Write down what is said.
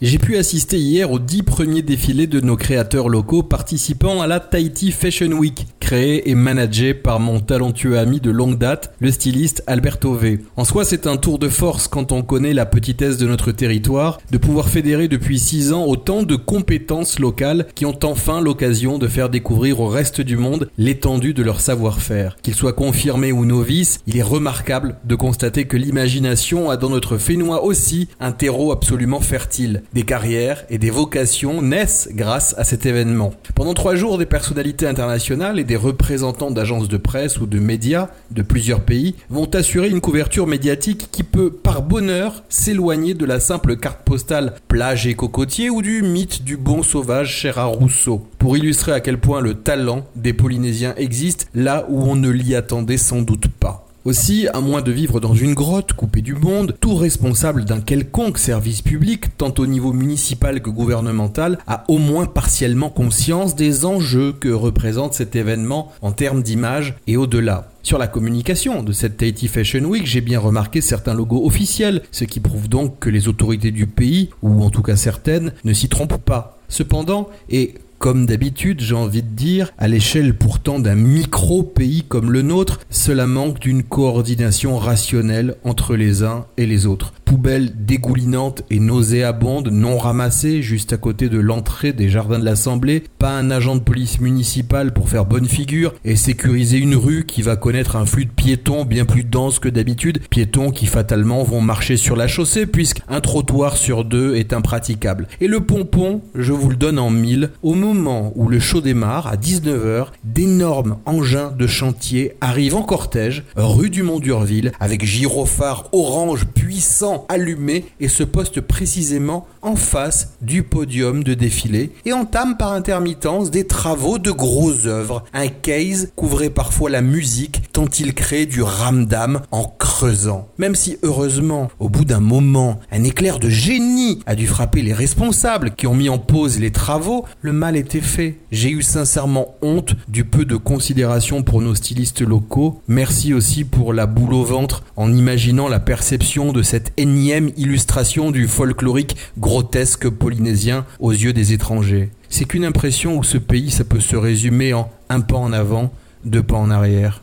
J'ai pu assister hier aux dix premiers défilés de nos créateurs locaux participant à la Tahiti Fashion Week, créée et managée par mon talentueux ami de longue date, le styliste Alberto V. En soi, c'est un tour de force quand on connaît la petitesse de notre territoire, de pouvoir fédérer depuis six ans autant de compétences locales qui ont enfin l'occasion de faire découvrir au reste du monde l'étendue de leur savoir-faire. Qu'ils soient confirmés ou novices, il est remarquable de constater que l'imagination a dans notre Fénois aussi un terreau absolument fertile. Des carrières et des vocations naissent grâce à cet événement. Pendant trois jours, des personnalités internationales et des représentants d'agences de presse ou de médias de plusieurs pays vont assurer une couverture médiatique qui peut, par bonheur, s'éloigner de la simple carte postale plage et cocotier ou du mythe du bon sauvage cher à Rousseau, pour illustrer à quel point le talent des Polynésiens existe là où on ne l'y attendait sans doute. Aussi, à moins de vivre dans une grotte coupée du monde, tout responsable d'un quelconque service public, tant au niveau municipal que gouvernemental, a au moins partiellement conscience des enjeux que représente cet événement en termes d'image et au-delà. Sur la communication de cette Tahiti Fashion Week, j'ai bien remarqué certains logos officiels, ce qui prouve donc que les autorités du pays, ou en tout cas certaines, ne s'y trompent pas. Cependant, et comme d'habitude, j'ai envie de dire, à l'échelle pourtant d'un micro-pays comme le nôtre, cela manque d'une coordination rationnelle entre les uns et les autres poubelles dégoulinantes et nauséabondes non ramassées juste à côté de l'entrée des jardins de l'Assemblée, pas un agent de police municipale pour faire bonne figure et sécuriser une rue qui va connaître un flux de piétons bien plus dense que d'habitude, piétons qui fatalement vont marcher sur la chaussée puisqu'un trottoir sur deux est impraticable. Et le pompon, je vous le donne en mille, au moment où le show démarre, à 19h, d'énormes engins de chantier arrivent en cortège, rue du Mont d'Urville, avec gyrophares orange puissants allumé et se poste précisément en face du podium de défilé et entame par intermittence des travaux de grosses œuvres. Un case couvrait parfois la musique tant il crée du ramdam en creusant. Même si heureusement, au bout d'un moment, un éclair de génie a dû frapper les responsables qui ont mis en pause les travaux, le mal était fait. J'ai eu sincèrement honte du peu de considération pour nos stylistes locaux. Merci aussi pour la boule au ventre en imaginant la perception de cette énième illustration du folklorique grotesque polynésien aux yeux des étrangers. C'est qu'une impression où ce pays, ça peut se résumer en un pas en avant, deux pas en arrière.